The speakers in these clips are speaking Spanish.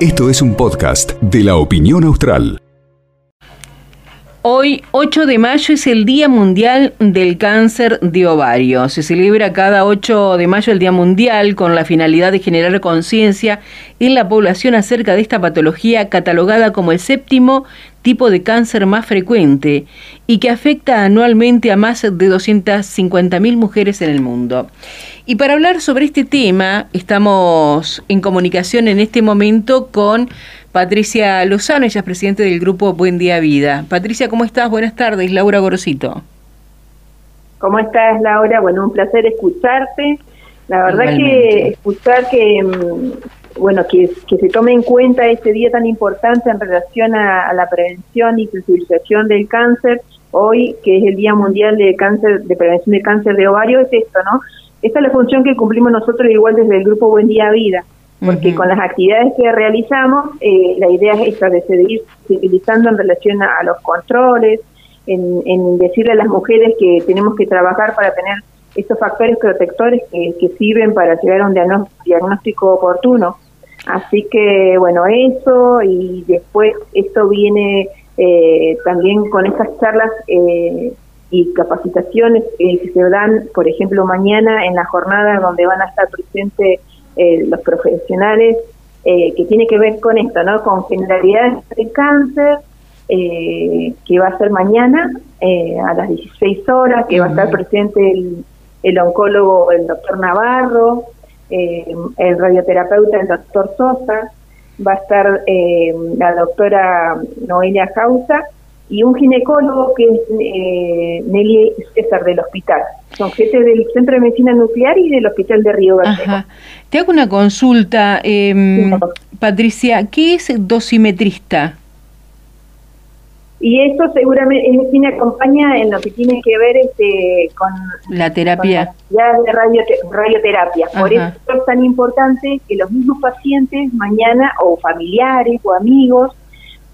Esto es un podcast de la opinión austral. Hoy, 8 de mayo, es el Día Mundial del Cáncer de Ovario. Se celebra cada 8 de mayo el Día Mundial con la finalidad de generar conciencia en la población acerca de esta patología catalogada como el séptimo tipo de cáncer más frecuente y que afecta anualmente a más de 250.000 mujeres en el mundo. Y para hablar sobre este tema, estamos en comunicación en este momento con Patricia Lozano, ella es presidente del grupo Buen Día Vida. Patricia, ¿cómo estás? Buenas tardes, Laura Gorosito. ¿Cómo estás, Laura? Bueno, un placer escucharte. La verdad que escuchar que, mm, bueno, que, se tome en cuenta este día tan importante en relación a, la prevención y sensibilización del cáncer, hoy que es el Día Mundial de Cáncer, de Prevención del Cáncer de Ovario, es esto, ¿no? Esta es la función que cumplimos nosotros igual desde el grupo Buen Día Vida, porque con las actividades que realizamos, eh, la idea es esta de seguir utilizando en relación a, los controles, en, decirle a las mujeres que tenemos que trabajar para tener estos factores protectores que, sirven para llegar a un diagnóstico oportuno. Así que, bueno, eso y después esto viene eh, también con estas charlas eh, y capacitaciones eh, que se dan, por ejemplo, mañana en la jornada donde van a estar presentes eh, los profesionales, eh, que tiene que ver con esto, ¿no? Con generalidades del cáncer, que va a ser mañana a las 16 horas, que va a estar presente el, el oncólogo, el doctor Navarro, el radioterapeuta, el doctor Sosa, va a estar la doctora Noelia Jausa, y un ginecólogo que es eh, Nelly César del hospital. Son gente del Centro de Medicina Nuclear y del Hospital de Río Gallegos. Te hago una consulta, eh, Patricia, ¿qué es dosimetrista? Y eso seguramente es me acompaña en lo que tiene que ver este con la terapia. ya de radio, radioterapia. Por eso es tan importante que los mismos pacientes mañana o familiares o amigos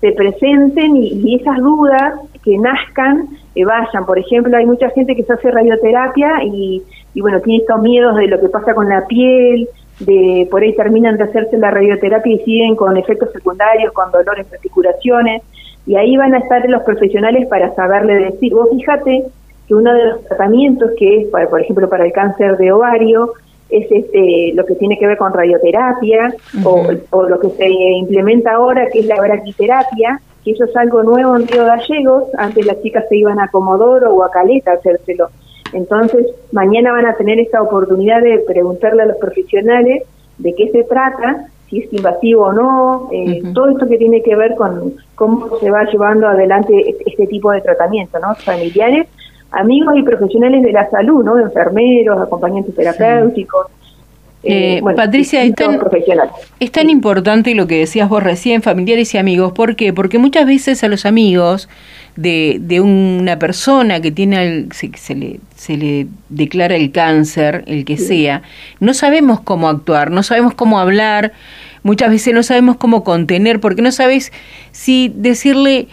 se presenten y, esas dudas que nazcan eh, vayan. Por ejemplo, hay mucha gente que se hace radioterapia y, bueno, tiene estos miedos de lo que pasa con la piel, de por ahí terminan de hacerse la radioterapia y siguen con efectos secundarios, con dolores, articulaciones, y ahí van a estar los profesionales para saberle decir, vos fíjate que uno de los tratamientos que es, para, por ejemplo, para el cáncer de ovario, es este, lo que tiene que ver con radioterapia o, lo que se implementa ahora, que es la braquiterapia, que eso es algo nuevo en Río Gallegos. Antes las chicas se iban a Comodoro o a Caleta a hacérselo. Entonces, mañana van a tener esta oportunidad de preguntarle a los profesionales de qué se trata, si es invasivo o no, eh, todo esto que tiene que ver con cómo se va llevando adelante este, este tipo de tratamiento, ¿no? Familiares amigos y profesionales de la salud, ¿no? Enfermeros, acompañantes terapéuticos. Eh, eh, Patricia, es tan, es tan importante lo que decías vos recién, familiares y amigos. ¿Por qué? Porque muchas veces a los amigos de, de una persona que tiene se, le, se le declara el cáncer, el que sea, no sabemos cómo actuar, no sabemos cómo hablar, muchas veces no sabemos cómo contener, porque no sabes si decirle,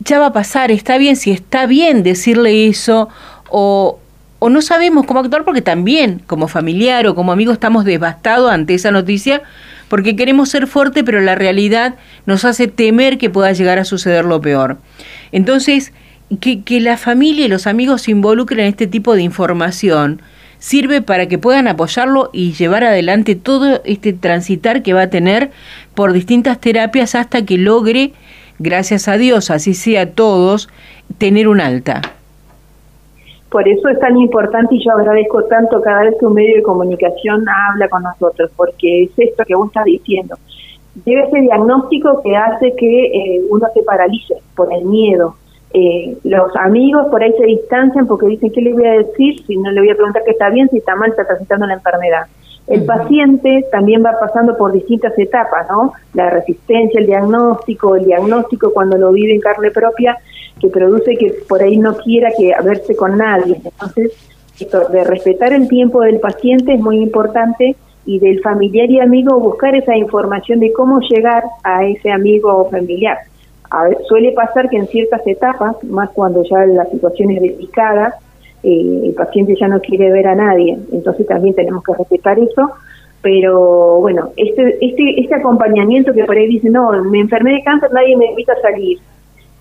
ya va a pasar, está bien, si está bien decirle eso, o, o no sabemos cómo actuar porque también como familiar o como amigo estamos devastados ante esa noticia porque queremos ser fuerte, pero la realidad nos hace temer que pueda llegar a suceder lo peor. Entonces, que, que la familia y los amigos se involucren en este tipo de información sirve para que puedan apoyarlo y llevar adelante todo este transitar que va a tener por distintas terapias hasta que logre, gracias a Dios, así sea todos, tener un alta. Por eso es tan importante y yo agradezco tanto cada vez que un medio de comunicación habla con nosotros, porque es esto que vos estás diciendo. Debe ese diagnóstico que hace que eh, uno se paralice por el miedo, eh, los amigos por ahí se distancian porque dicen, ¿qué le voy a decir si no le voy a preguntar que está bien, si está mal, está transitando la enfermedad? El paciente también va pasando por distintas etapas, ¿no? La resistencia, el diagnóstico, el diagnóstico cuando lo vive en carne propia, que produce que por ahí no quiera que verse con nadie. Entonces, esto de respetar el tiempo del paciente es muy importante y del familiar y amigo buscar esa información de cómo llegar a ese amigo o familiar suele pasar que en ciertas etapas, más cuando ya la situación es delicada, eh, el paciente ya no quiere ver a nadie, entonces también tenemos que respetar eso, pero bueno, este, este, este acompañamiento que por ahí dice, no, me enfermé de cáncer, nadie me invita a salir.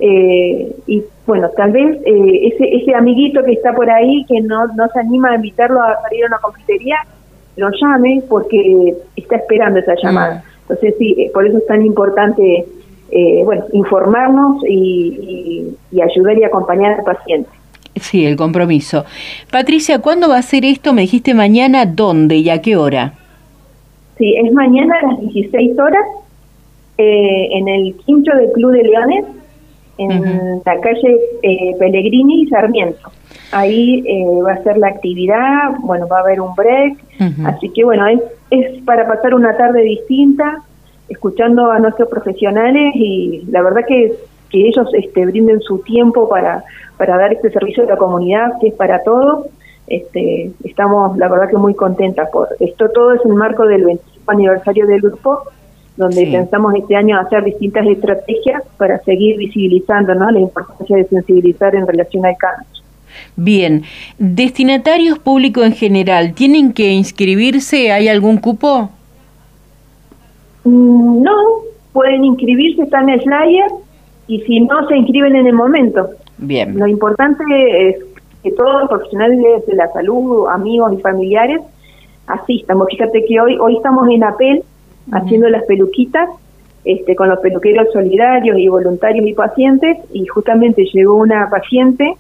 Eh, y bueno, tal vez eh, ese, ese amiguito que está por ahí, que no, no se anima a invitarlo a salir a una confitería, lo llame porque está esperando esa llamada. Mm. Entonces sí, eh, por eso es tan importante bueno, informarnos y, y ayudar y acompañar al paciente. Sí, el compromiso. Patricia, ¿cuándo va a ser esto? Me dijiste mañana, ¿dónde y a qué hora? Sí, es mañana a las 16 horas eh, en el quincho del Club de Leones, en la calle eh, Pellegrini y Sarmiento. Ahí eh, va a ser la actividad, bueno, va a haber un break, así que bueno, es, es para pasar una tarde distinta, escuchando a nuestros profesionales y la verdad que, que ellos este, brinden su tiempo para, para dar este servicio a la comunidad, que es para todos este, estamos, la verdad que muy contentas por esto. Todo es en marco del 25 aniversario del grupo, donde pensamos este año hacer distintas estrategias para seguir visibilizando ¿no? la importancia de sensibilizar en relación al cáncer. Bien, destinatarios públicos en general, ¿tienen que inscribirse? ¿Hay algún cupo? Mm, no, pueden inscribirse, está en el flyer y si no, se inscriben en el momento. Bien. Lo importante es que todos los profesionales de la salud, amigos y familiares asistan. Fíjate que hoy hoy estamos en APEL haciendo las peluquitas este, con los peluqueros solidarios y voluntarios y pacientes y justamente llegó una paciente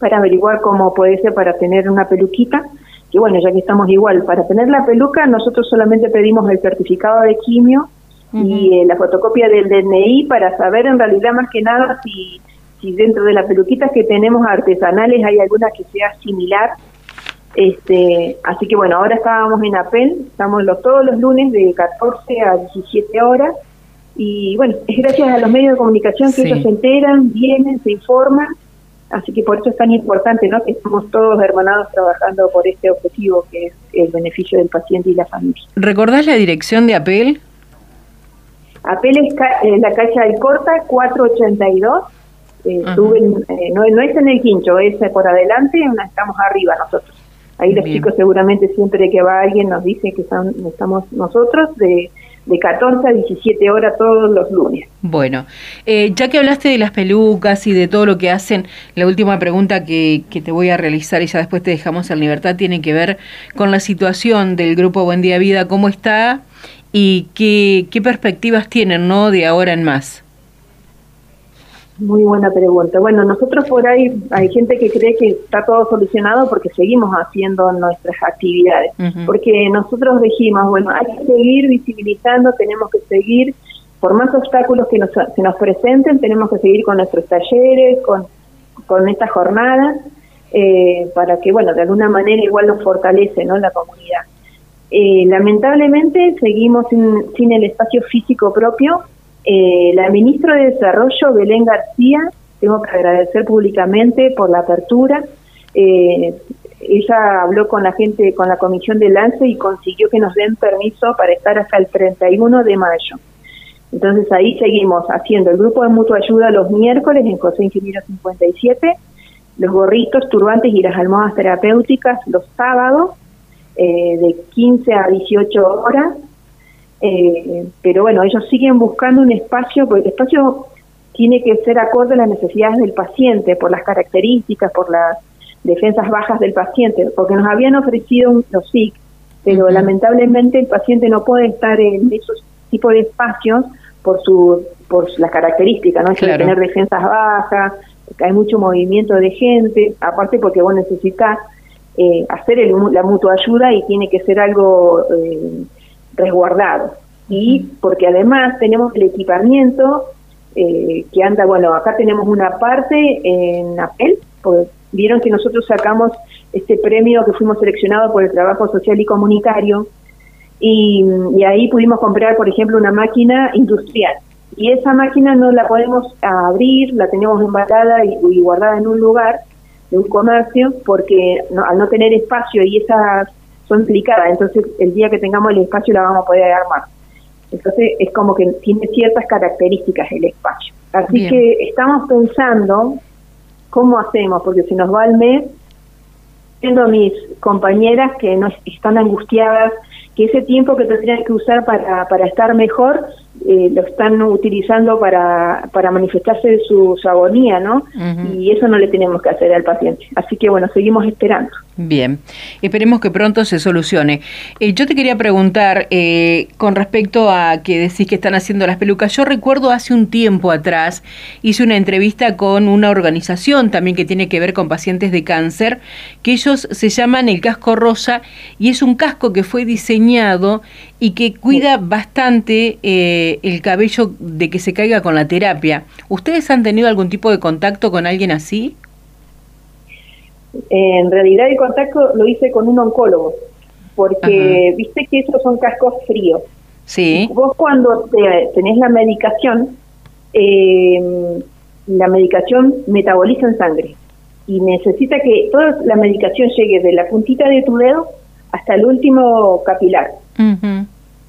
para averiguar cómo puede ser para tener una peluquita que bueno, ya que estamos igual, para tener la peluca nosotros solamente pedimos el certificado de quimio y eh, la fotocopia del DNI para saber en realidad más que nada si si dentro de las peluquitas que tenemos artesanales hay alguna que sea similar. Este, así que bueno, ahora estábamos en APEL, estamos los, todos los lunes de 14 a 17 horas y bueno, es gracias a los medios de comunicación que ellos se enteran, vienen, se informan, así que por eso es tan importante, ¿no? Que estamos todos hermanados trabajando por este objetivo que es el beneficio del paciente y la familia. ¿Recordás la dirección de APEL? APEL es la calle Alcorta 482 eh, eh, no, no, es en el quincho, es por adelante, estamos arriba nosotros. Ahí los chicos seguramente siempre que va alguien nos dice que estamos nosotros de, de 14 a 17 horas todos los lunes. Bueno, eh, ya que hablaste de las pelucas y de todo lo que hacen, la última pregunta que, que, te voy a realizar y ya después te dejamos en libertad tiene que ver con la situación del grupo Buen Día Vida, cómo está y qué, qué perspectivas tienen ¿no? de ahora en más. Muy buena pregunta. Bueno, nosotros por ahí hay gente que cree que está todo solucionado porque seguimos haciendo nuestras actividades. Porque nosotros dijimos, bueno, hay que seguir visibilizando, tenemos que seguir, por más obstáculos que nos, se nos presenten, tenemos que seguir con nuestros talleres, con, con estas jornadas, eh, para que, bueno, de alguna manera igual nos fortalece ¿no? la comunidad. Eh, lamentablemente seguimos sin, sin el espacio físico propio eh, la ministra de Desarrollo, Belén García, tengo que agradecer públicamente por la apertura. Eh, ella habló con la gente, con la comisión de lance y consiguió que nos den permiso para estar hasta el 31 de mayo. Entonces ahí seguimos haciendo el grupo de mutua ayuda los miércoles en José Ingeniero 57, los gorritos, turbantes y las almohadas terapéuticas los sábados eh, de 15 a 18 horas eh, pero bueno, ellos siguen buscando un espacio, porque el espacio tiene que ser acorde a las necesidades del paciente, por las características, por las defensas bajas del paciente, porque nos habían ofrecido un, los SIC, pero lamentablemente el paciente no puede estar en esos tipos de espacios por su por las características, ¿no? Claro. tener defensas bajas, hay mucho movimiento de gente, aparte porque vos necesitas eh, hacer el, la mutua ayuda y tiene que ser algo eh, resguardado. Y porque además tenemos el equipamiento eh, que anda, bueno, acá tenemos una parte en APEL, porque vieron que nosotros sacamos este premio que fuimos seleccionados por el trabajo social y comunitario, y, ahí pudimos comprar, por ejemplo, una máquina industrial. Y esa máquina no la podemos abrir, la tenemos embalada y, guardada en un lugar de un comercio, porque al no tener espacio y esas son implicadas, entonces el día que tengamos el espacio la vamos a poder armar. Entonces es como que tiene ciertas características el espacio. Así que estamos pensando cómo hacemos, porque si nos va el mes, viendo mis compañeras que no están angustiadas, que ese tiempo que tendrían que usar para, para estar mejor eh, lo están utilizando para, para manifestarse de su, agonía, ¿no? Y eso no le tenemos que hacer al paciente. Así que bueno, seguimos esperando. Bien, esperemos que pronto se solucione. Eh, yo te quería preguntar eh, con respecto a que decís que están haciendo las pelucas. Yo recuerdo hace un tiempo atrás hice una entrevista con una organización también que tiene que ver con pacientes de cáncer, que ellos se llaman el casco rosa y es un casco que fue diseñado y que cuida bastante eh, el cabello de que se caiga con la terapia. ¿Ustedes han tenido algún tipo de contacto con alguien así? En realidad el contacto lo hice con un oncólogo, porque viste que esos son cascos fríos. Sí. Vos cuando tenés la medicación, eh, la medicación metaboliza en sangre y necesita que toda la medicación llegue de la puntita de tu dedo hasta el último capilar.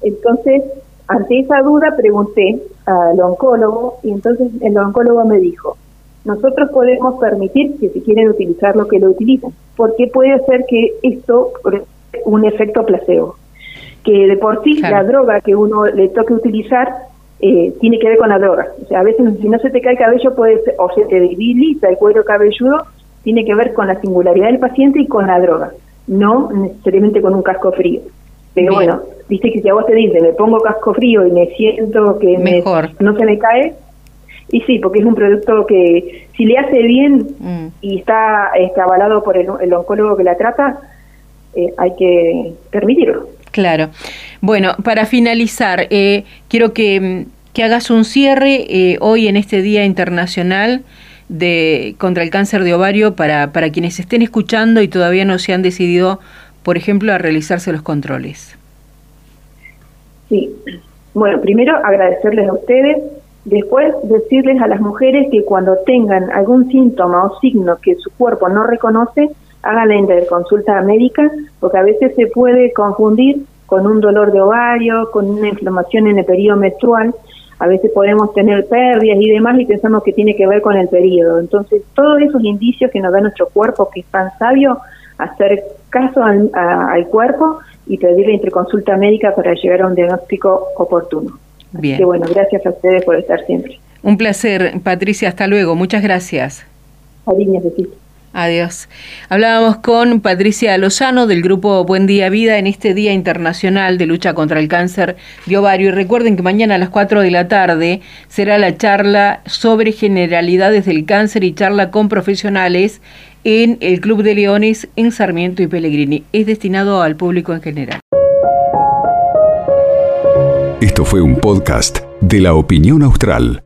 Entonces, ante esa duda pregunté al oncólogo y entonces el oncólogo me dijo, nosotros podemos permitir que si quieren utilizar lo que lo utilicen, porque puede ser que esto un efecto placebo, que de por sí la droga que uno le toque utilizar eh, tiene que ver con la droga. O sea, a veces si no se te cae el cabello puede ser, o se te debilita el cuero cabelludo, tiene que ver con la singularidad del paciente y con la droga, no necesariamente con un casco frío. Pero bueno, viste que si a vos te dicen, me pongo casco frío y me siento que no se me cae, y sí, porque es un producto que si le hace bien mm. y está, está, avalado por el, oncólogo que la trata, eh, hay que permitirlo. Claro. Bueno, para finalizar, eh, quiero que, que, hagas un cierre eh, hoy en este Día Internacional de contra el cáncer de ovario para, para quienes estén escuchando y todavía no se han decidido, por ejemplo, a realizarse los controles. Sí. Bueno, primero agradecerles a ustedes Después decirles a las mujeres que cuando tengan algún síntoma o signo que su cuerpo no reconoce, hagan la consulta médica, porque a veces se puede confundir con un dolor de ovario, con una inflamación en el periodo menstrual. A veces podemos tener pérdidas y demás y pensamos que tiene que ver con el periodo. Entonces, todos esos indicios que nos da nuestro cuerpo, que es tan sabio, hacer caso al cuerpo y pedirle interconsulta médica para llegar a un diagnóstico oportuno. Bien. bueno, gracias a ustedes por estar siempre. Un placer, Patricia, hasta luego. Muchas gracias. Adiós, Adiós. Hablábamos con Patricia Lozano del grupo Buen Día Vida en este Día Internacional de Lucha contra el Cáncer de Ovario. Y recuerden que mañana a las 4 de la tarde será la charla sobre generalidades del cáncer y charla con profesionales en el Club de Leones en Sarmiento y Pellegrini. Es destinado al público en general. Esto fue un podcast de la opinión austral.